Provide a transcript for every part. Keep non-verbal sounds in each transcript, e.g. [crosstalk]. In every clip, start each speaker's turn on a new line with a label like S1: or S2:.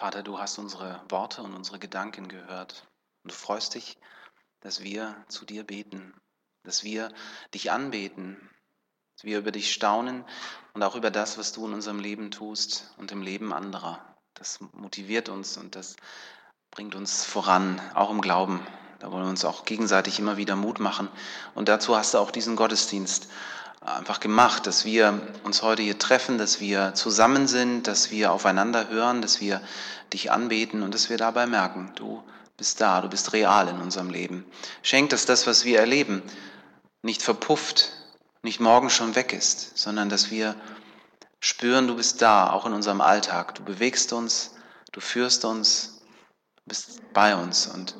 S1: Vater, du hast unsere Worte und unsere Gedanken gehört. Und du freust dich, dass wir zu dir beten, dass wir dich anbeten, dass wir über dich staunen und auch über das, was du in unserem Leben tust und im Leben anderer. Das motiviert uns und das bringt uns voran, auch im Glauben. Da wollen wir uns auch gegenseitig immer wieder Mut machen. Und dazu hast du auch diesen Gottesdienst einfach gemacht, dass wir uns heute hier treffen, dass wir zusammen sind, dass wir aufeinander hören, dass wir dich anbeten und dass wir dabei merken, du bist da, du bist real in unserem Leben. Schenk, dass das, was wir erleben, nicht verpufft, nicht morgen schon weg ist, sondern dass wir spüren, du bist da, auch in unserem Alltag. Du bewegst uns, du führst uns, du bist bei uns und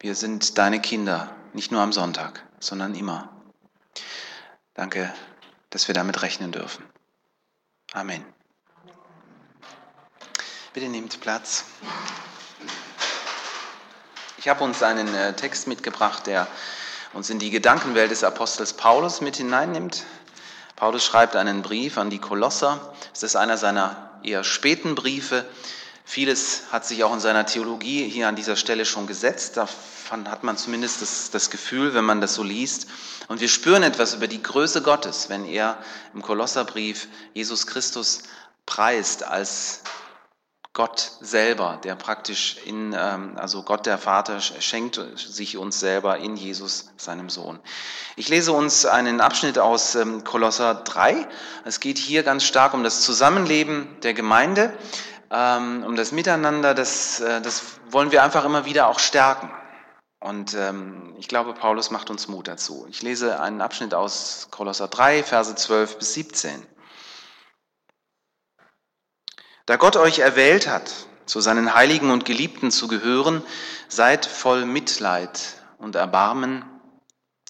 S1: wir sind deine Kinder, nicht nur am Sonntag, sondern immer. Danke, dass wir damit rechnen dürfen. Amen. Bitte nehmt Platz. Ich habe uns einen äh, Text mitgebracht, der uns in die Gedankenwelt des Apostels Paulus mit hineinnimmt. Paulus schreibt einen Brief an die Kolosser. Es ist einer seiner eher späten Briefe. Vieles hat sich auch in seiner Theologie hier an dieser Stelle schon gesetzt. Davon hat man zumindest das, das Gefühl, wenn man das so liest. Und wir spüren etwas über die Größe Gottes, wenn er im Kolosserbrief Jesus Christus preist als Gott selber, der praktisch in, ähm, also Gott der Vater schenkt sich uns selber in Jesus, seinem Sohn. Ich lese uns einen Abschnitt aus ähm, Kolosser 3. Es geht hier ganz stark um das Zusammenleben der Gemeinde, um das Miteinander. Das, äh, das wollen wir einfach immer wieder auch stärken. Und ähm, ich glaube, Paulus macht uns Mut dazu. Ich lese einen Abschnitt aus Kolosser 3, Verse 12 bis 17. Da Gott euch erwählt hat, zu seinen Heiligen und Geliebten zu gehören, seid voll Mitleid und Erbarmen,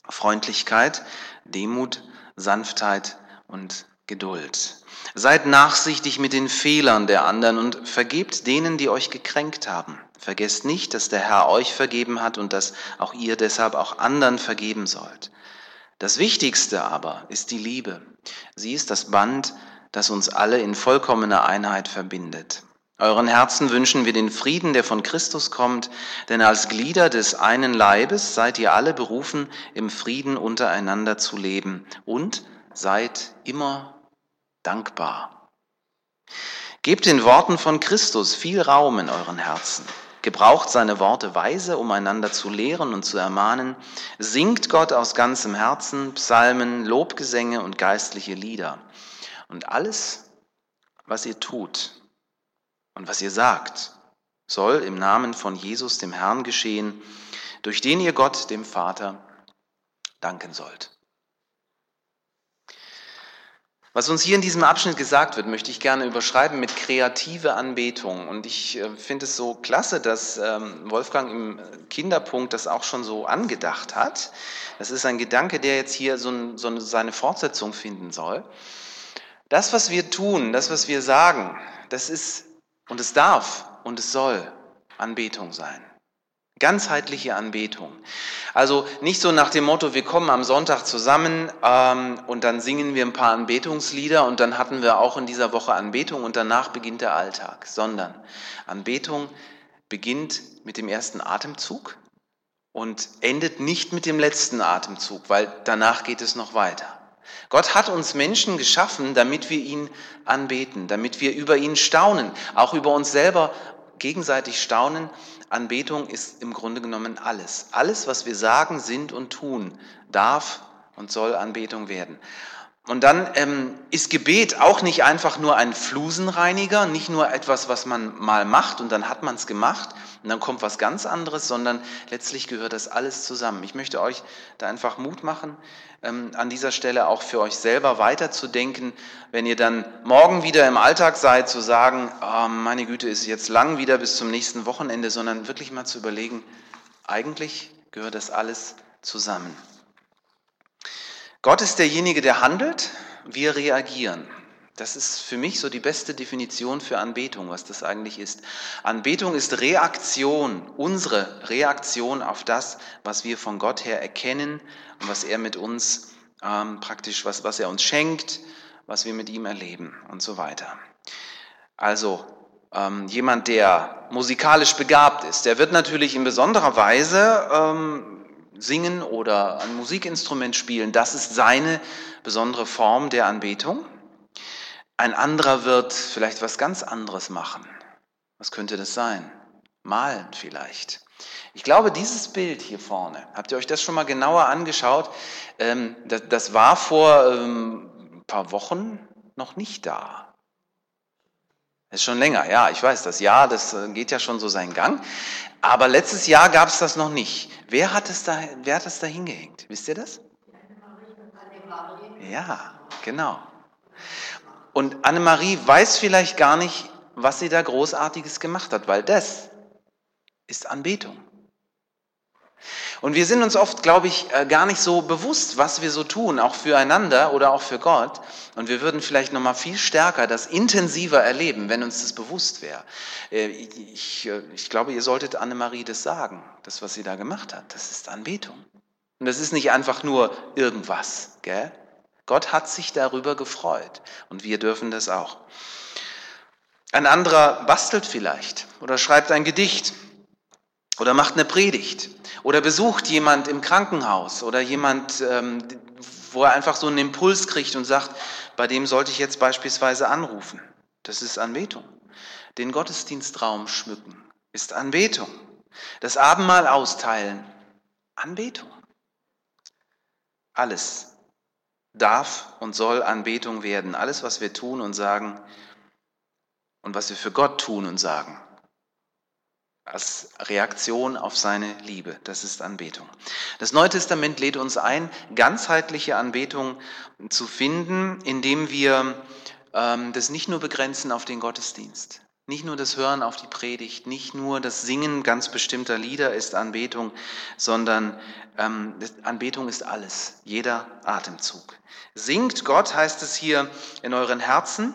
S1: Freundlichkeit, Demut, Sanftheit und Geduld. Seid nachsichtig mit den Fehlern der anderen und vergebt denen, die euch gekränkt haben. Vergesst nicht, dass der Herr euch vergeben hat und dass auch ihr deshalb auch anderen vergeben sollt. Das Wichtigste aber ist die Liebe. Sie ist das Band, das uns alle in vollkommener Einheit verbindet. Euren Herzen wünschen wir den Frieden, der von Christus kommt, denn als Glieder des einen Leibes seid ihr alle berufen, im Frieden untereinander zu leben und seid immer dankbar. Gebt den Worten von Christus viel Raum in euren Herzen. Gebraucht seine Worte weise, um einander zu lehren und zu ermahnen. Singt Gott aus ganzem Herzen Psalmen, Lobgesänge und geistliche Lieder. Und alles, was ihr tut und was ihr sagt, soll im Namen von Jesus, dem Herrn, geschehen, durch den ihr Gott, dem Vater, danken sollt. Was uns hier in diesem Abschnitt gesagt wird, möchte ich gerne überschreiben mit kreative Anbetung. Und ich äh, finde es so klasse, dass ähm, Wolfgang im Kinderpunkt das auch schon so angedacht hat. Das ist ein Gedanke, der jetzt hier so, so seine Fortsetzung finden soll. Das, was wir tun, das, was wir sagen, das ist und es darf und es soll Anbetung sein. Ganzheitliche Anbetung. Also nicht so nach dem Motto, wir kommen am Sonntag zusammen ähm, und dann singen wir ein paar Anbetungslieder und dann hatten wir auch in dieser Woche Anbetung und danach beginnt der Alltag, sondern Anbetung beginnt mit dem ersten Atemzug und endet nicht mit dem letzten Atemzug, weil danach geht es noch weiter. Gott hat uns Menschen geschaffen, damit wir ihn anbeten, damit wir über ihn staunen, auch über uns selber gegenseitig staunen. Anbetung ist im Grunde genommen alles. Alles, was wir sagen, sind und tun, darf und soll Anbetung werden. Und dann ähm, ist Gebet auch nicht einfach nur ein Flusenreiniger, nicht nur etwas, was man mal macht und dann hat man es gemacht und dann kommt was ganz anderes, sondern letztlich gehört das alles zusammen. Ich möchte euch da einfach Mut machen, ähm, an dieser Stelle auch für euch selber weiterzudenken, wenn ihr dann morgen wieder im Alltag seid, zu sagen, oh, meine Güte, ist jetzt lang wieder bis zum nächsten Wochenende, sondern wirklich mal zu überlegen, eigentlich gehört das alles zusammen. Gott ist derjenige, der handelt, wir reagieren. Das ist für mich so die beste Definition für Anbetung, was das eigentlich ist. Anbetung ist Reaktion, unsere Reaktion auf das, was wir von Gott her erkennen und was er mit uns ähm, praktisch, was, was er uns schenkt, was wir mit ihm erleben und so weiter. Also ähm, jemand, der musikalisch begabt ist, der wird natürlich in besonderer Weise ähm, singen oder ein Musikinstrument spielen. Das ist seine besondere Form der Anbetung. Ein anderer wird vielleicht was ganz anderes machen. Was könnte das sein? Malen vielleicht. Ich glaube, dieses Bild hier vorne, habt ihr euch das schon mal genauer angeschaut? Ähm, das, war vor ähm, ein paar Wochen noch nicht da. Ist schon länger, ja, ich weiß, das Jahr, das äh, geht ja schon so seinen Gang. Aber letztes Jahr gab es das noch nicht. Wer hat es da, wer hat es da hingehängt? Wisst ihr das? Ja, genau. Und Annemarie weiß vielleicht gar nicht, was sie da Großartiges gemacht hat, weil das ist Anbetung. Und wir sind uns oft, glaube ich, äh, gar nicht so bewusst, was wir so tun, auch füreinander oder auch für Gott. Und wir würden vielleicht noch mal viel stärker das intensiver erleben, wenn uns das bewusst wäre. Äh, ich, äh, ich glaube, ihr solltet Annemarie das sagen, das, was sie da gemacht hat. Das ist Anbetung. Und das ist nicht einfach nur irgendwas. Gell? Gott hat sich darüber gefreut und wir dürfen das auch. Ein anderer bastelt vielleicht oder schreibt ein Gedicht oder macht eine Predigt oder besucht jemand im Krankenhaus oder jemand, ähm, wo er einfach so einen Impuls kriegt und sagt, bei dem sollte ich jetzt beispielsweise anrufen. Das ist Anbetung. Den Gottesdienstraum schmücken ist Anbetung. Das Abendmahl austeilen, Anbetung. Alles darf und soll Anbetung werden. Alles, was wir tun und sagen und was wir für Gott tun und sagen. Als Reaktion auf seine Liebe. Das ist Anbetung. Das Neue Testament lädt uns ein, ganzheitliche Anbetung zu finden, indem wir ähm, das nicht nur begrenzen auf den Gottesdienst. Nicht nur das Hören auf die Predigt, nicht nur das Singen ganz bestimmter Lieder ist Anbetung, sondern ähm, Anbetung ist alles, jeder Atemzug. Singt Gott, heißt es hier, in euren Herzen,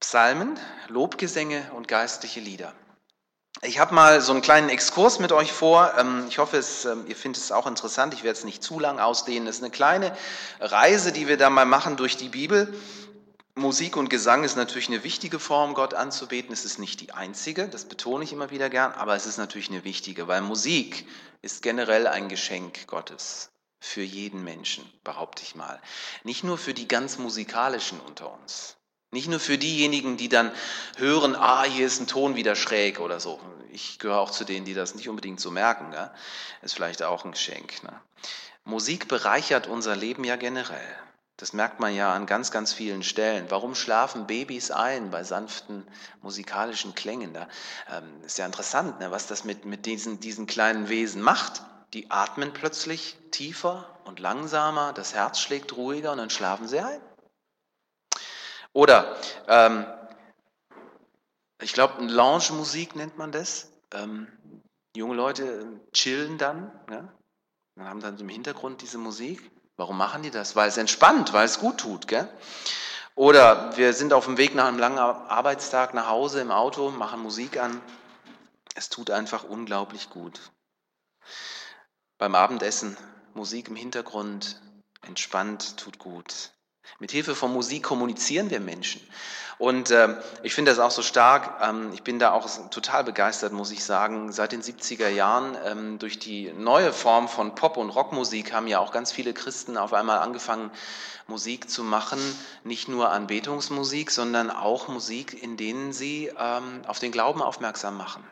S1: Psalmen, Lobgesänge und geistliche Lieder. Ich habe mal so einen kleinen Exkurs mit euch vor. Ähm, ich hoffe, es, ähm, ihr findet es auch interessant. Ich werde es nicht zu lang ausdehnen. Es ist eine kleine Reise, die wir da mal machen durch die Bibel. Musik und Gesang ist natürlich eine wichtige Form, Gott anzubeten. Es ist nicht die einzige, das betone ich immer wieder gern, aber es ist natürlich eine wichtige, weil Musik ist generell ein Geschenk Gottes für jeden Menschen, behaupte ich mal. Nicht nur für die ganz musikalischen unter uns. Nicht nur für diejenigen, die dann hören, ah, hier ist ein Ton wieder schräg oder so. Ich gehöre auch zu denen, die das nicht unbedingt so merken. Ne? Ist vielleicht auch ein Geschenk. Ne? Musik bereichert unser Leben ja generell. Das merkt man ja an ganz, ganz vielen Stellen. Warum schlafen Babys ein bei sanften musikalischen Klängen? Da ähm, ist ja interessant, ne, was das mit, mit diesen, diesen kleinen Wesen macht. Die atmen plötzlich tiefer und langsamer, das Herz schlägt ruhiger und dann schlafen sie ein. Oder, ähm, ich glaube, Lounge-Musik nennt man das. Ähm, junge Leute chillen dann, ja? dann haben dann im Hintergrund diese Musik. Warum machen die das? Weil es entspannt, weil es gut tut. Gell? Oder wir sind auf dem Weg nach einem langen Arbeitstag nach Hause im Auto, machen Musik an. Es tut einfach unglaublich gut. Beim Abendessen Musik im Hintergrund, entspannt, tut gut. Mit Hilfe von Musik kommunizieren wir Menschen. Und äh, ich finde das auch so stark. Ähm, ich bin da auch total begeistert, muss ich sagen. Seit den 70er Jahren ähm, durch die neue Form von Pop- und Rockmusik haben ja auch ganz viele Christen auf einmal angefangen, Musik zu machen. Nicht nur Anbetungsmusik, sondern auch Musik, in denen sie ähm, auf den Glauben aufmerksam machen.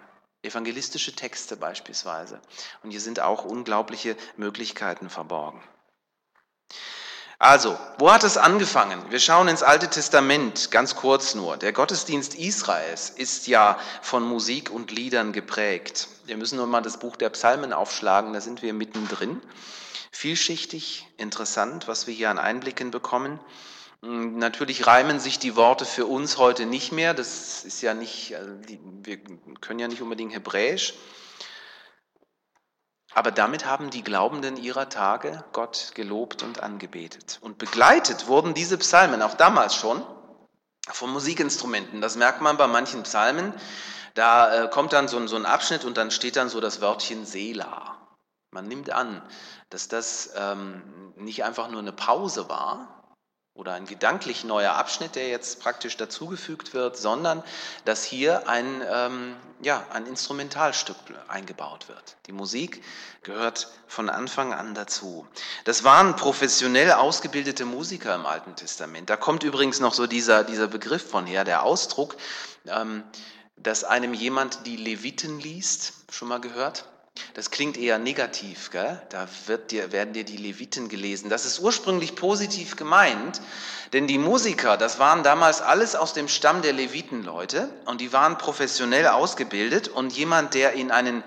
S1: Evangelistische Texte beispielsweise. Und hier sind auch unglaubliche Möglichkeiten verborgen. Also, wo hat es angefangen? Wir schauen ins Alte Testament, ganz kurz nur. Der Gottesdienst Israels ist ja von Musik und Liedern geprägt. Wir müssen nur mal das Buch der Psalmen aufschlagen, da sind wir mittendrin. Vielschichtig, interessant, was wir hier an Einblicken bekommen. Hm, natürlich reimen sich die Worte für uns heute nicht mehr. Das ist ja nicht, also wir können ja nicht unbedingt Hebräisch. Aber damit haben die Glaubenden ihrer Tage Gott gelobt und angebetet. Und begleitet wurden diese Psalmen auch damals schon von Musikinstrumenten. Das merkt man bei manchen Psalmen. Da äh, kommt dann so ein, Abschnitt und dann steht dann so das Wörtchen Sela. Man nimmt an, dass das ähm, nicht einfach nur eine Pause war, oder ein gedanklich neuer Abschnitt, der jetzt praktisch dazugefügt wird, sondern dass hier ein, ähm, ja, ein Instrumentalstück eingebaut wird. Die Musik gehört von Anfang an dazu. Das waren professionell ausgebildete Musiker im Alten Testament. Da kommt übrigens noch so dieser, dieser Begriff von her, der Ausdruck, ähm, dass einem jemand die Leviten liest, schon mal gehört? Das klingt eher negativ, gell? da dir, werden dir die Leviten gelesen. Das ist ursprünglich positiv gemeint, denn die Musiker, das waren damals alles aus dem Stamm der Levitenleute und die waren professionell ausgebildet und jemand, der in einen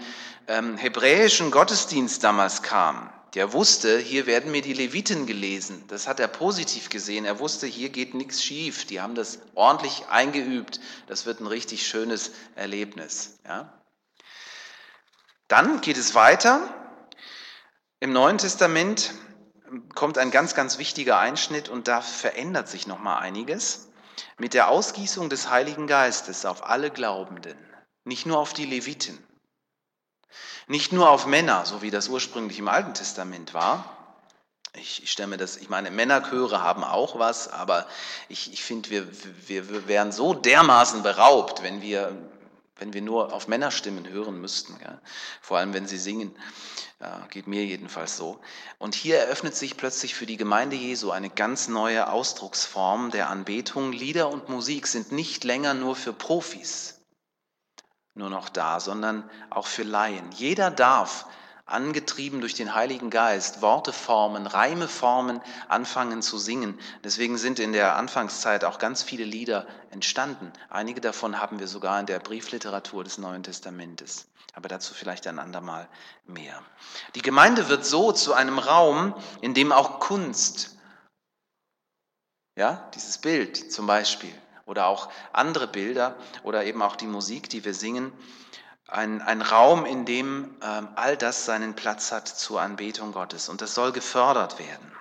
S1: ähm, hebräischen Gottesdienst damals kam, der wusste, hier werden mir die Leviten gelesen. Das hat er positiv gesehen. Er wusste, hier geht nichts schief. Die haben das ordentlich eingeübt. Das wird ein richtig schönes Erlebnis. Ja? Dann geht es weiter. Im Neuen Testament kommt ein ganz, ganz wichtiger Einschnitt und da verändert sich nochmal einiges. Mit der Ausgießung des Heiligen Geistes auf alle Glaubenden, nicht nur auf die Leviten, nicht nur auf Männer, so wie das ursprünglich im Alten Testament war. Ich, ich stelle mir das, ich meine, Männerchöre haben auch was, aber ich, ich finde, wir, wir, wir wären so dermaßen beraubt, wenn wir wenn wir nur auf Männerstimmen hören müssten, ja? vor allem wenn sie singen. Ja, geht mir jedenfalls so. Und hier eröffnet sich plötzlich für die Gemeinde Jesu eine ganz neue Ausdrucksform der Anbetung. Lieder und Musik sind nicht länger nur für Profis nur noch da, sondern auch für Laien. Jeder darf angetrieben durch den Heiligen Geist, Worte formen, Reime formen, anfangen zu singen. Deswegen sind in der Anfangszeit auch ganz viele Lieder entstanden. Einige davon haben wir sogar in der Briefliteratur des Neuen Testamentes. Aber dazu vielleicht ein andermal mehr. Die Gemeinde wird so zu einem Raum, in dem auch Kunst, ja, dieses Bild zum Beispiel, oder auch andere Bilder oder eben auch die Musik, die wir singen, ein, ein Raum, in dem ähm, all das seinen Platz hat zur Anbetung Gottes. Und das soll gefördert werden.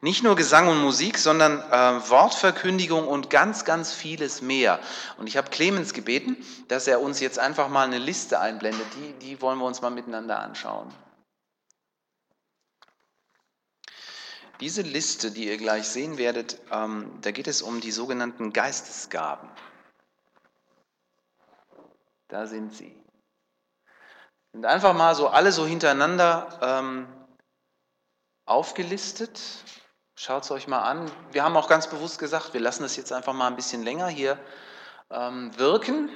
S1: Nicht nur Gesang und Musik, sondern äh, Wortverkündigung und ganz, ganz vieles mehr. Und ich habe Clemens gebeten, dass er uns jetzt einfach mal eine Liste einblendet. Die, die wollen wir uns mal miteinander anschauen. Diese Liste, die ihr gleich sehen werdet, ähm, da geht es um die sogenannten Geistesgaben. Da sind sie. Und einfach mal so alle so hintereinander ähm, aufgelistet. Schaut es euch mal an. Wir haben auch ganz bewusst gesagt, wir lassen das jetzt einfach mal ein bisschen länger hier ähm, wirken.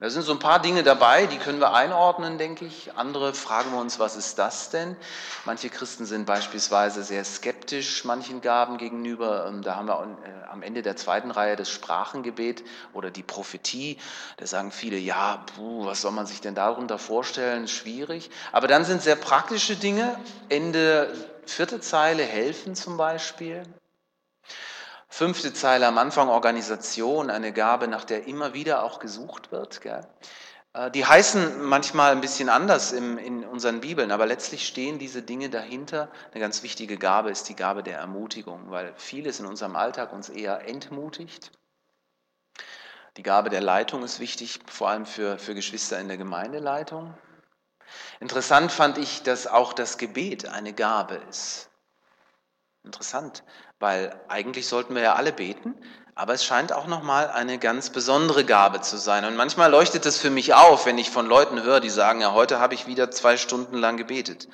S1: Da sind so ein paar Dinge dabei, die können wir einordnen, denke ich. Andere fragen wir uns, was ist das denn? Manche Christen sind beispielsweise sehr skeptisch manchen Gaben gegenüber. Ähm, da haben wir äh, am Ende der zweiten Reihe das Sprachengebet oder die Prophetie. Da sagen viele, ja, puh, was soll man sich denn darunter vorstellen? Schwierig. Aber dann sind sehr praktische Dinge. Ende vierte Zeile helfen zum Beispiel. Fünfte Zeile am Anfang Organisation, eine Gabe, nach der immer wieder auch gesucht wird. Gell? Äh, die heißen manchmal ein bisschen anders im, in unseren Bibeln, aber letztlich stehen diese Dinge dahinter. Eine ganz wichtige Gabe ist die Gabe der Ermutigung, weil vieles in unserem Alltag uns eher entmutigt. Die Gabe der Leitung ist wichtig, vor allem für, für Geschwister in der Gemeindeleitung. Interessant fand ich, dass auch das Gebet eine Gabe ist. Interessant, weil eigentlich sollten wir ja alle beten, aber es scheint auch nochmal eine ganz besondere Gabe zu sein. Und manchmal leuchtet es für mich auf, wenn ich von Leuten höre, die sagen, ja, heute habe ich wieder zwei Stunden lang gebetet.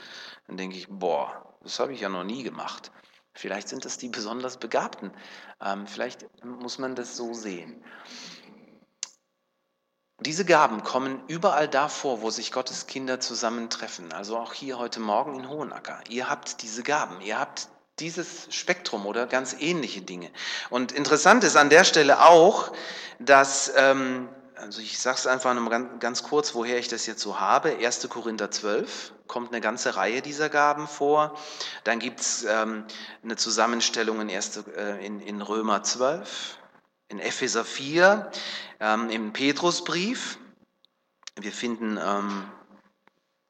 S1: Dann denke ich, boah, das habe ich ja noch nie gemacht. Vielleicht sind das die besonders Begabten. Ähm, vielleicht muss man das so sehen. Diese Gaben kommen überall da vor, wo sich Gottes Kinder zusammentreffen. Also auch hier heute Morgen in Hohenacker. Ihr habt diese Gaben. Ihr habt dieses Spektrum oder ganz ähnliche Dinge. Und interessant ist an der Stelle auch, dass, ähm, also ich sage es einfach nur ganz, kurz, woher ich das jetzt so habe. 1. Korinther 12 kommt eine ganze Reihe dieser Gaben vor. Dann gibt es ähm, eine Zusammenstellung in, äh, Römer 12, in Epheser 4, ähm, im Petrusbrief. Wir finden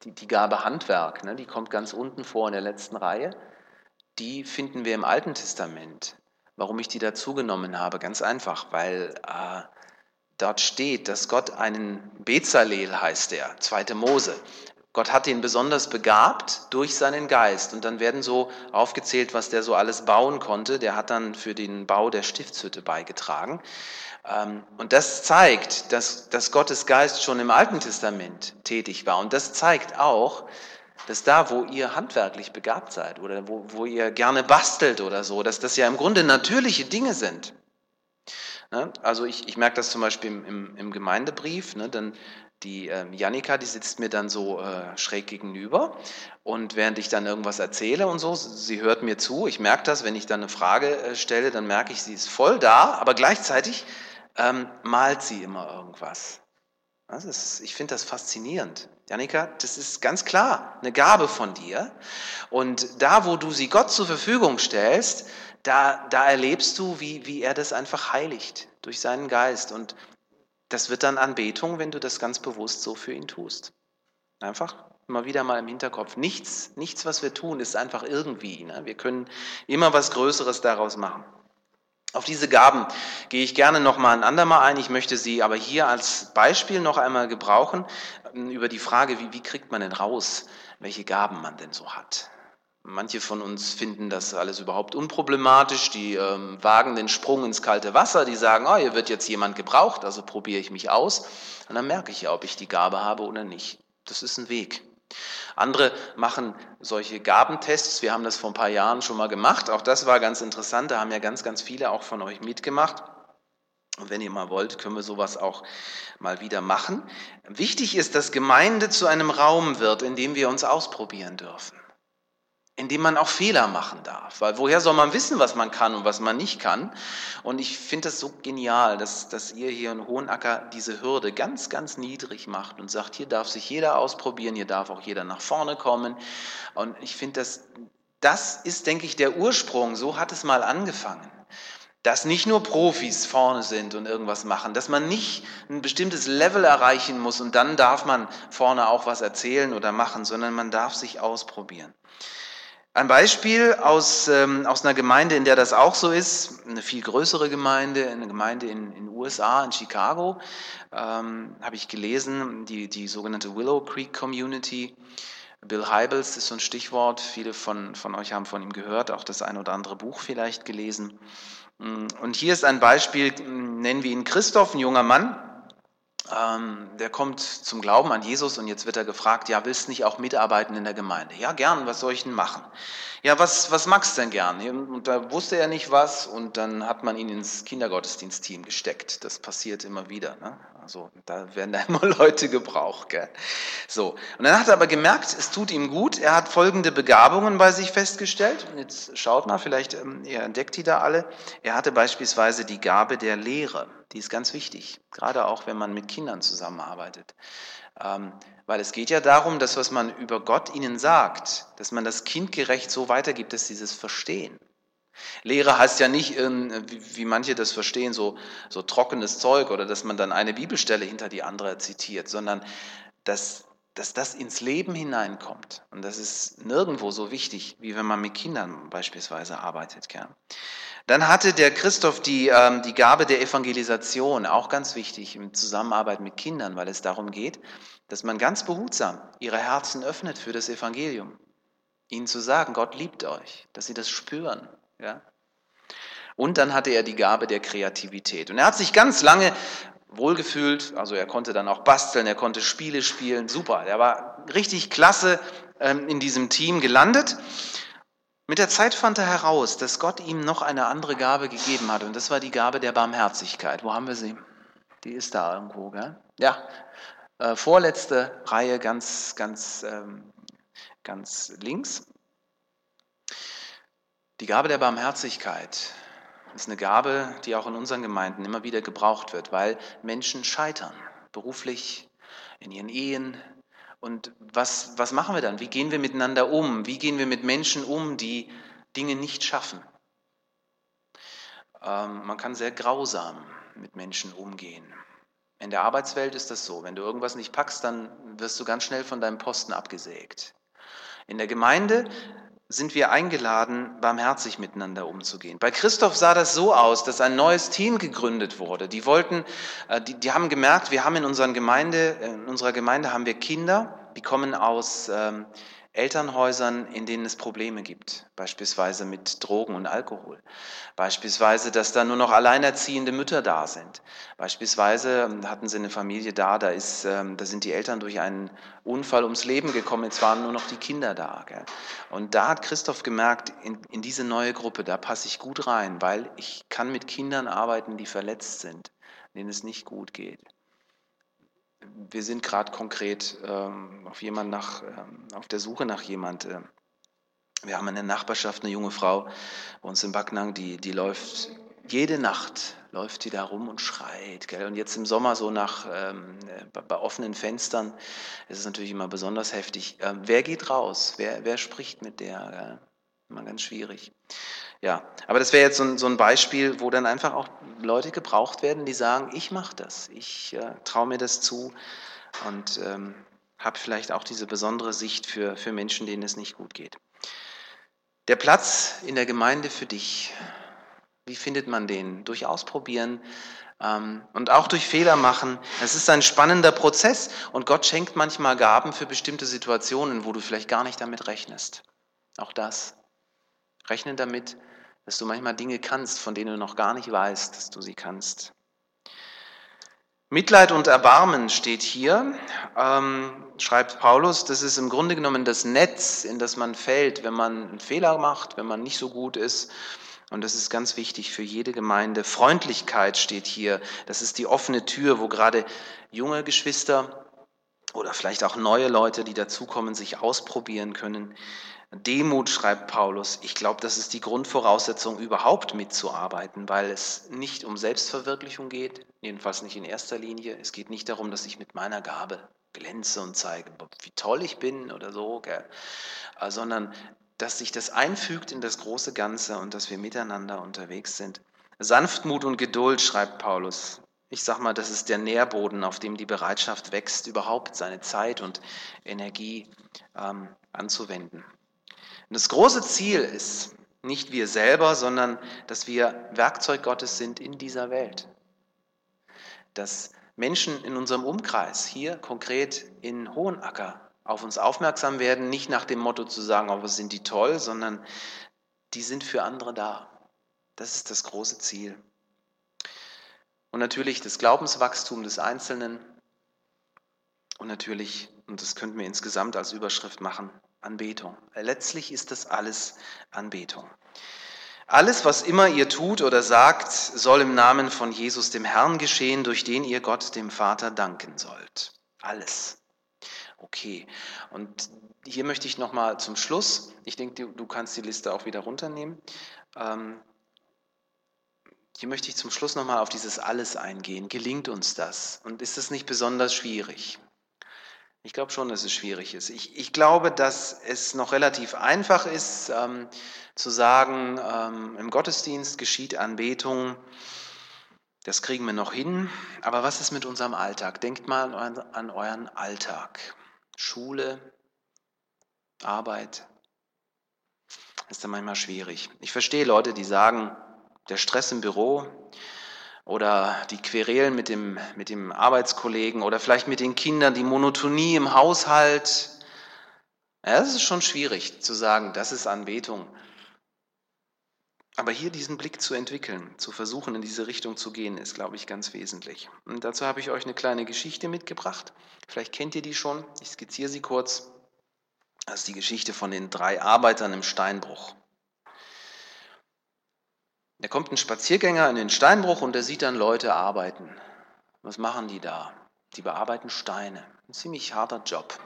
S1: die, die Gabe Handwerk, ne, die kommt ganz unten vor in der letzten Reihe die finden wir im Alten Testament. Warum ich die dazugenommen habe? Ganz einfach, weil äh, dort steht, dass Gott einen Bezalel heißt er, zweite Mose, Gott hat ihn besonders begabt durch seinen Geist. Und dann werden so aufgezählt, was der so alles bauen konnte. Der hat dann für den Bau der Stiftshütte beigetragen. Ähm, und das zeigt, dass, dass Gottes Geist schon im Alten Testament tätig war. Und das zeigt auch, dass da, wo ihr handwerklich begabt seid oder wo, wo ihr gerne bastelt oder so, dass das ja im Grunde natürliche Dinge sind. Ne? Also ich, ich merke das zum Beispiel im, im, im Gemeindebrief, ne? dann die äh, Janika, die sitzt mir dann so äh, schräg gegenüber und während ich dann irgendwas erzähle und so, sie hört mir zu. Ich merke das, wenn ich dann eine Frage äh, stelle, dann merke ich, sie ist voll da, aber gleichzeitig ähm, malt sie immer irgendwas. Ist, ich finde das faszinierend. Janika, das ist ganz klar eine Gabe von dir. Und da, wo du sie Gott zur Verfügung stellst, da, da erlebst du, wie, wie er das einfach heiligt durch seinen Geist. Und das wird dann Anbetung, wenn du das ganz bewusst so für ihn tust. Einfach immer wieder mal im Hinterkopf. Nichts, nichts, was wir tun, ist einfach irgendwie. Ne? Wir können immer was Größeres daraus machen. Auf diese Gaben gehe ich gerne noch mal ein andermal ein. Ich möchte sie aber hier als Beispiel noch einmal gebrauchen ähm, über die Frage, wie, wie kriegt man denn raus, welche Gaben man denn so hat. Manche von uns finden das alles überhaupt unproblematisch, die ähm, wagen den Sprung ins kalte Wasser, die sagen, oh, hier wird jetzt jemand gebraucht, also probiere ich mich aus und dann merke ich ja, ob ich die Gabe habe oder nicht. Das ist ein Weg. Andere machen solche Gabentests. Wir haben das vor ein paar Jahren schon mal gemacht. Auch das war ganz interessant. Da haben ja ganz, ganz viele auch von euch mitgemacht. Und wenn ihr mal wollt, können wir sowas auch mal wieder machen. Wichtig ist, dass Gemeinde zu einem Raum wird, in dem wir uns ausprobieren dürfen in dem man auch Fehler machen darf. Weil woher soll man wissen, was man kann und was man nicht kann? Und ich finde das so genial, dass, dass ihr hier in Hohenacker diese Hürde ganz, ganz niedrig macht und sagt, hier darf sich jeder ausprobieren, hier darf auch jeder nach vorne kommen. Und ich finde, das, das ist, denke ich, der Ursprung. So hat es mal angefangen dass nicht nur Profis vorne sind und irgendwas machen, dass man nicht ein bestimmtes Level erreichen muss und dann darf man vorne auch was erzählen oder machen, sondern man darf sich ausprobieren. Ein Beispiel aus, ähm, aus einer Gemeinde, in der das auch so ist, eine viel größere Gemeinde, eine Gemeinde in den USA, in Chicago, ähm, habe ich gelesen, die, die sogenannte Willow Creek Community. Bill Heibels ist so ein Stichwort, viele von, von euch haben von ihm gehört, auch das ein oder andere Buch vielleicht gelesen. Und hier ist ein Beispiel, nennen wir ihn Christoph, ein junger Mann, ähm, der kommt zum Glauben an Jesus und jetzt wird er gefragt, ja, willst du nicht auch mitarbeiten in der Gemeinde? Ja, gern, was soll ich denn machen? Ja, was, was magst du denn gern? Und da wusste er nicht was und dann hat man ihn ins Kindergottesdienstteam gesteckt. Das passiert immer wieder. Ne? Also da werden da [laughs] immer Leute gebraucht. Gell? So. Und dann hat er aber gemerkt, es tut ihm gut. Er hat folgende Begabungen bei sich festgestellt. Jetzt schaut mal, vielleicht ähm, er entdeckt die da alle. Er hatte beispielsweise die Gabe der Lehre. Die ist ganz wichtig, gerade auch wenn man mit Kindern zusammenarbeitet. Ähm, weil es geht ja darum, dass was man über Gott ihnen sagt, dass man das kindgerecht so weitergibt, dass sie das verstehen. Lehre heißt ja nicht, wie manche das verstehen, so, so trockenes Zeug oder dass man dann eine Bibelstelle hinter die andere zitiert, sondern dass, dass das ins Leben hineinkommt. Und das ist nirgendwo so wichtig, wie wenn man mit Kindern beispielsweise arbeitet. Dann hatte der Christoph die, ähm, die Gabe der Evangelisation, auch ganz wichtig in Zusammenarbeit mit Kindern, weil es darum geht, dass man ganz behutsam ihre Herzen öffnet für das Evangelium. Ihnen zu sagen, Gott liebt euch, dass sie das spüren. Ja? Und dann hatte er die Gabe der Kreativität. Und er hat sich ganz lange wohlgefühlt, also er konnte dann auch basteln, er konnte Spiele spielen, super. Er war richtig klasse ähm, in diesem Team gelandet. Mit der Zeit fand er heraus, dass Gott ihm noch eine andere Gabe gegeben hat und das war die Gabe der Barmherzigkeit. Wo haben wir sie? Die ist da irgendwo, gell? Ja, äh, vorletzte Reihe ganz, ganz, ähm, ganz links. Die Gabe der Barmherzigkeit ist eine Gabe, die auch in unseren Gemeinden immer wieder gebraucht wird, weil Menschen scheitern, beruflich, in ihren Ehen, und was, was machen wir dann? Wie gehen wir miteinander um? Wie gehen wir mit Menschen um, die Dinge nicht schaffen? Ähm, man kann sehr grausam mit Menschen umgehen. In der Arbeitswelt ist das so. Wenn du irgendwas nicht packst, dann wirst du ganz schnell von deinem Posten abgesägt. In der Gemeinde sind wir eingeladen, barmherzig miteinander umzugehen. Bei Christoph sah das so aus, dass ein neues Team gegründet wurde. Die wollten, äh, die, die haben gemerkt, wir haben in, unseren Gemeinde, in unserer Gemeinde haben wir Kinder, die kommen aus ähm, Elternhäusern, in denen es Probleme gibt, beispielsweise mit Drogen und Alkohol, beispielsweise, dass da nur noch alleinerziehende Mütter da sind, beispielsweise ähm, hatten sie eine Familie da, da, ist, ähm, da sind die Eltern durch einen Unfall ums Leben gekommen, jetzt waren nur noch die Kinder da. Gell? Und da hat Christoph gemerkt, in, in diese neue Gruppe, da passe ich gut rein, weil ich kann mit Kindern arbeiten, die verletzt sind, denen es nicht gut geht wir sind gerade konkret ähm, auf, jemand nach, ähm, auf der Suche nach jemand. Äh, wir haben in der Nachbarschaft eine junge Frau bei uns in Backnang, die, die läuft jede Nacht läuft die da rum und schreit. Gell? Und jetzt im Sommer so nach ähm, bei, bei, offenen Fenstern ist es natürlich immer besonders heftig. Ähm, wer geht raus? Wer, wer spricht mit der? Gell? Immer ganz schwierig. Ja, aber das wäre jetzt so ein, so ein, Beispiel, wo dann einfach auch Leute gebraucht werden, die sagen, ich mache das, ich äh, traue mir das zu und ähm, habe vielleicht auch diese besondere Sicht für, für Menschen, denen es nicht gut geht. Der Platz in der Gemeinde für dich, wie findet man den? Durch Ausprobieren ähm, und auch durch Fehler machen. Es ist ein spannender Prozess und Gott schenkt manchmal Gaben für bestimmte Situationen, wo du vielleicht gar nicht damit rechnest. Auch das. Rechne damit, dass du manchmal Dinge kannst, von denen du noch gar nicht weißt, dass du sie kannst. Mitleid und Erbarmen steht hier, ähm, schreibt Paulus, das ist im Grunde genommen das Netz, in das man fällt, wenn man einen Fehler macht, wenn man nicht so gut ist. Und das ist ganz wichtig für jede Gemeinde. Freundlichkeit steht hier, das ist die offene Tür, wo gerade junge Geschwister oder vielleicht auch neue Leute, die dazukommen, sich ausprobieren können. Demut, schreibt Paulus, ich glaube, das ist die Grundvoraussetzung, überhaupt mitzuarbeiten, weil es nicht um Selbstverwirklichung geht, jedenfalls nicht in erster Linie. Es geht nicht darum, dass ich mit meiner Gabe glänze und zeige, wie toll ich bin oder so, gell? Äh, sondern dass sich das einfügt in das große Ganze und dass wir miteinander unterwegs sind. Sanftmut und Geduld, schreibt Paulus. Ich sage mal, das ist der Nährboden, auf dem die Bereitschaft wächst, überhaupt seine Zeit und Energie ähm, anzuwenden. Das große Ziel ist nicht wir selber, sondern dass wir Werkzeug Gottes sind in dieser Welt. Dass Menschen in unserem Umkreis, hier konkret in Hohenacker, auf uns aufmerksam werden, nicht nach dem Motto zu sagen, oh, was sind die toll, sondern die sind für andere da. Das ist das große Ziel. Und natürlich das Glaubenswachstum des Einzelnen und natürlich, und das könnten wir insgesamt als Überschrift machen, Anbetung. Letztlich ist das alles Anbetung. Alles, was immer ihr tut oder sagt, soll im Namen von Jesus dem Herrn geschehen, durch den ihr Gott dem Vater danken sollt. Alles. Okay. Und hier möchte ich nochmal zum Schluss, ich denke, du, kannst die Liste auch wieder runternehmen. Ähm, hier möchte ich zum Schluss nochmal auf dieses Alles eingehen. Gelingt uns das? Und ist es nicht besonders schwierig? Ich glaube schon, dass es schwierig ist. Ich, ich glaube, dass es noch relativ einfach ist, ähm, zu sagen, ähm, im Gottesdienst geschieht Anbetung, das kriegen wir noch hin. Aber was ist mit unserem Alltag? Denkt mal an, an euren Alltag. Schule, Arbeit. Das ist dann manchmal schwierig. Ich verstehe Leute, die sagen, der Stress im Büro, oder die Querelen mit dem, mit dem Arbeitskollegen oder vielleicht mit den Kindern, die Monotonie im Haushalt. Ja, ist schon schwierig zu sagen, das ist Anbetung. Aber hier diesen Blick zu entwickeln, zu versuchen, in diese Richtung zu gehen, ist, glaube ich, ganz wesentlich. Und dazu habe ich euch eine kleine Geschichte mitgebracht. Vielleicht kennt ihr die schon. Ich skizziere sie kurz. Das ist die Geschichte von den drei Arbeitern im Steinbruch. Da kommt ein Spaziergänger in den Steinbruch und der sieht dann Leute arbeiten. Was machen die da? Die bearbeiten Steine. Ein ziemlich harter Job.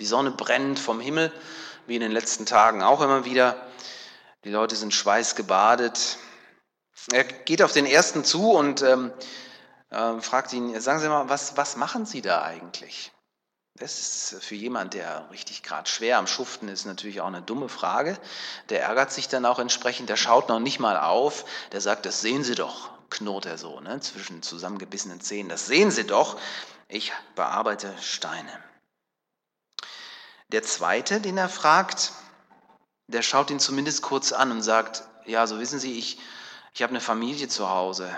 S1: Die Sonne brennt vom Himmel, wie in den letzten Tagen auch immer wieder. Die Leute sind schweißgebadet. Er geht auf den ersten zu und ähm, äh, fragt ihn, sagen Sie mal, was, was machen Sie da eigentlich? Das ist für jemand, der richtig gerade schwer am Schuften ist, natürlich auch eine dumme Frage. Der ärgert sich dann auch entsprechend, der schaut noch nicht mal auf, der sagt, das sehen Sie doch, knurrt er so, ne, zwischen zusammengebissenen Zähnen, das sehen Sie doch, ich bearbeite Steine. Der zweite, den er fragt, der schaut ihn zumindest kurz an und sagt, ja, so wissen Sie, ich, ich habe eine Familie zu Hause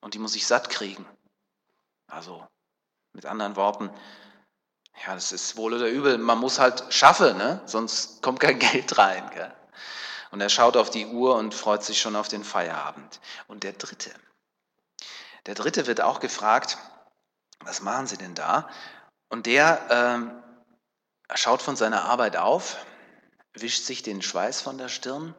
S1: und die muss ich satt kriegen. Also mit anderen Worten, Ja, das ist wohl oder übel. Man muss halt schaffen, ne? sonst kommt kein [laughs] Geld rein. Gell? Und er schaut auf die Uhr und freut sich schon auf den Feierabend. Und der dritte. Der dritte wird auch gefragt, was machen Sie denn da? Und der ähm, schaut von seiner Arbeit auf, wischt sich den Schweiß von der Stirn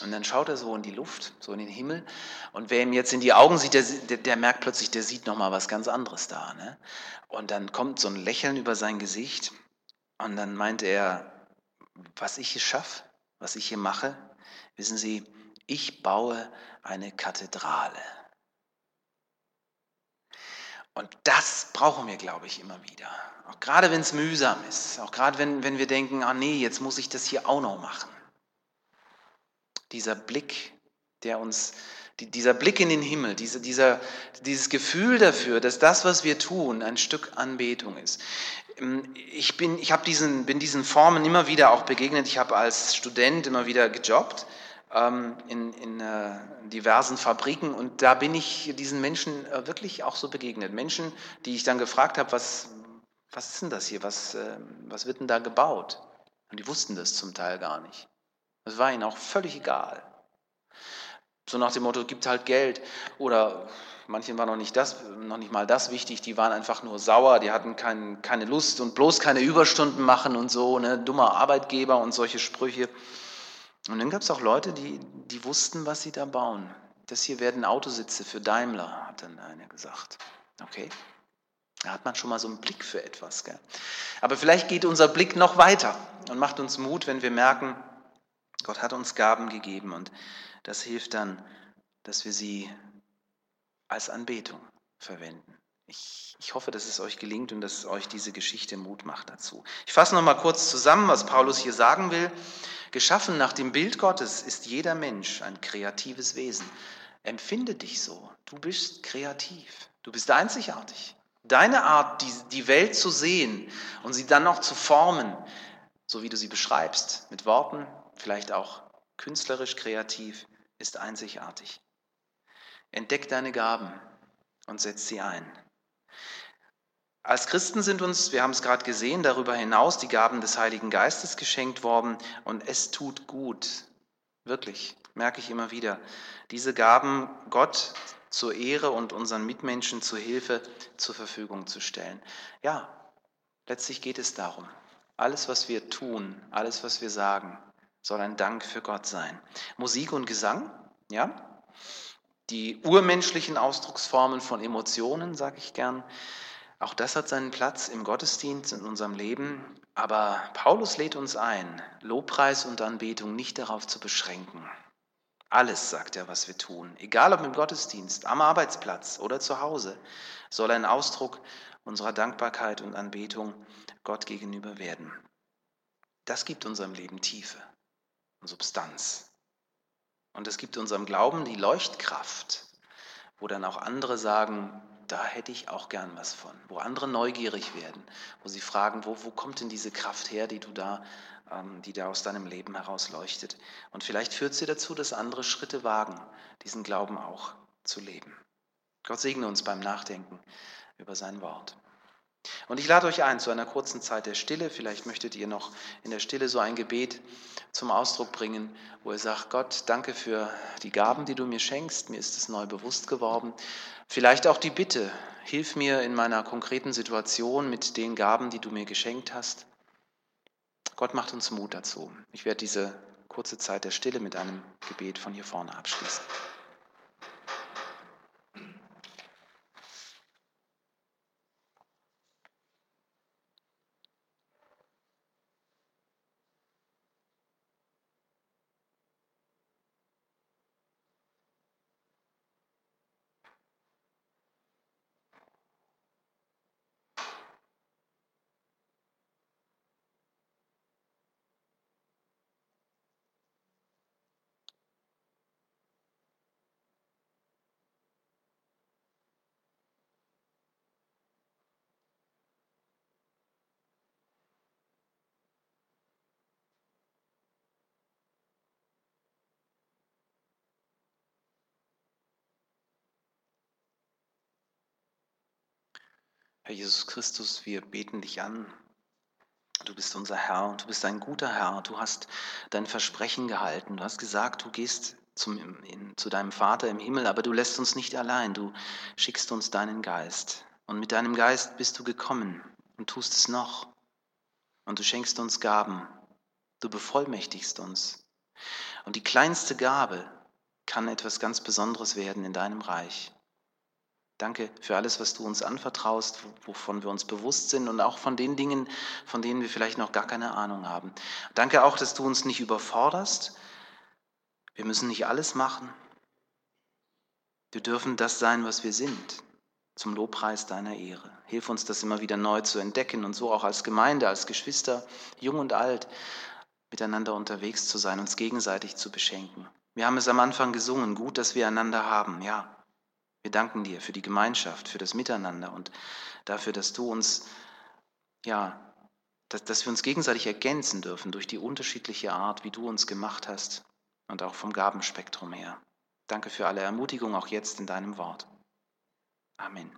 S1: und dann schaut er so in die Luft, so in den Himmel. Und wer ihm jetzt in die Augen sieht, der, der, der merkt plötzlich, der sieht nochmal was ganz anderes da. Ne? Und dann kommt so ein Lächeln über sein Gesicht. Und dann meint er, was ich hier schaffe, was ich hier mache, wissen Sie, ich baue eine Kathedrale. Und das brauchen wir, glaube ich, immer wieder. Auch gerade wenn es mühsam ist, auch gerade wenn, wenn wir denken, ah nee, jetzt muss ich das hier auch noch machen. Dieser Blick, der uns, dieser Blick in den Himmel, diese, dieser, dieses Gefühl dafür, dass das, was wir tun, ein Stück Anbetung ist. Ähm, ich, bin, ich diesen, bin diesen Formen immer wieder auch begegnet. Ich habe als Student immer wieder gejobbt ähm, in, in äh, diversen Fabriken und da bin ich diesen Menschen äh, wirklich auch so begegnet. Menschen, die ich dann gefragt habe, was, was ist denn das hier, was, äh, was wird denn da gebaut? Und die wussten das zum Teil gar nicht. Das war ihnen auch völlig egal. So nach dem Motto, gibt halt Geld. Oder manchen war noch nicht, das, noch nicht mal das wichtig, die waren einfach nur sauer, die hatten kein, keine Lust und bloß keine Überstunden machen und so, ne, dummer Arbeitgeber und solche Sprüche. Und dann gab es auch Leute, die, die wussten, was sie da bauen. Das hier werden Autositze für Daimler, hat dann einer gesagt. Okay, da hat man schon mal so einen Blick für etwas. Gell? Aber vielleicht geht unser Blick noch weiter und macht uns Mut, wenn wir merken, Gott hat uns Gaben gegeben und das hilft dann, dass wir sie als Anbetung verwenden. Ich, ich, hoffe, dass es euch gelingt und dass euch diese Geschichte Mut macht dazu. Ich fasse noch mal kurz zusammen, was Paulus hier sagen will. Geschaffen nach dem Bild Gottes ist jeder Mensch ein kreatives Wesen. Empfinde dich so. Du bist kreativ. Du bist einzigartig. Deine Art, die, die Welt zu sehen und sie dann noch zu formen, so wie du sie beschreibst, mit Worten, vielleicht auch künstlerisch kreativ, ist einzigartig. Entdeck deine Gaben und setz sie ein. Als Christen sind uns, wir haben es gerade gesehen, darüber hinaus die Gaben des Heiligen Geistes geschenkt worden und es tut gut, wirklich, merke ich immer wieder, diese Gaben Gott zur Ehre und unseren Mitmenschen zur Hilfe zur Verfügung zu stellen. Ja, letztlich geht es darum. Alles, was wir tun, alles, was wir sagen, soll ein Dank für Gott sein. Musik und Gesang, ja, die urmenschlichen Ausdrucksformen von Emotionen, sage ich gern, auch das hat seinen Platz im Gottesdienst, in unserem Leben. Aber Paulus lädt uns ein, Lobpreis und Anbetung nicht darauf zu beschränken. Alles, sagt er, was wir tun, egal ob im Gottesdienst, am Arbeitsplatz oder zu Hause, soll ein Ausdruck unserer Dankbarkeit und Anbetung Gott gegenüber werden. Das gibt unserem Leben Tiefe Substanz. Und es gibt unserem Glauben die Leuchtkraft, wo dann auch andere sagen, da hätte ich auch gern was von. Wo andere neugierig werden, wo sie fragen, wo, wo kommt denn diese Kraft her, die du da, ähm, die da aus deinem Leben heraus leuchtet. Und vielleicht führt sie dazu, dass andere Schritte wagen, diesen Glauben auch zu leben. Gott segne uns beim Nachdenken über sein Wort. Und ich lade euch ein zu einer kurzen Zeit der Stille. Vielleicht möchtet ihr noch in der Stille so ein Gebet zum Ausdruck bringen, wo ihr sagt, Gott, danke für die Gaben, die du mir schenkst. Mir ist es neu bewusst geworden. Vielleicht auch die Bitte, hilf mir in meiner konkreten Situation mit den Gaben, die du mir geschenkt hast. Gott macht uns Mut dazu. Ich werde diese kurze Zeit der Stille mit einem Gebet von hier vorne abschließen. Herr Jesus Christus, wir beten dich an. Du bist unser Herr und du bist ein guter Herr. Du hast dein Versprechen gehalten. Du hast gesagt, du gehst zum, in, zu deinem Vater im Himmel, aber du lässt uns nicht allein. Du schickst uns deinen Geist. Und mit deinem Geist bist du gekommen und tust es noch. Und du schenkst uns Gaben. Du bevollmächtigst uns. Und die kleinste Gabe kann etwas ganz Besonderes werden in deinem Reich. Danke für alles, was du uns anvertraust, wovon wir uns bewusst sind und auch von den Dingen, von denen wir vielleicht noch gar keine Ahnung haben. Danke auch, dass du uns nicht überforderst. Wir müssen nicht alles machen. Wir dürfen das sein, was wir sind, zum Lobpreis deiner Ehre. Hilf uns, das immer wieder neu zu entdecken und so auch als Gemeinde, als Geschwister, jung und alt, miteinander unterwegs zu sein, uns gegenseitig zu beschenken. Wir haben es am Anfang gesungen, gut, dass wir einander haben, ja. Wir danken dir für die Gemeinschaft, für das Miteinander und dafür, dass du uns, ja, dass, dass wir uns gegenseitig ergänzen dürfen durch die unterschiedliche Art, wie du uns gemacht hast und auch vom Gabenspektrum her. Danke für alle Ermutigung, auch jetzt in deinem Wort. Amen.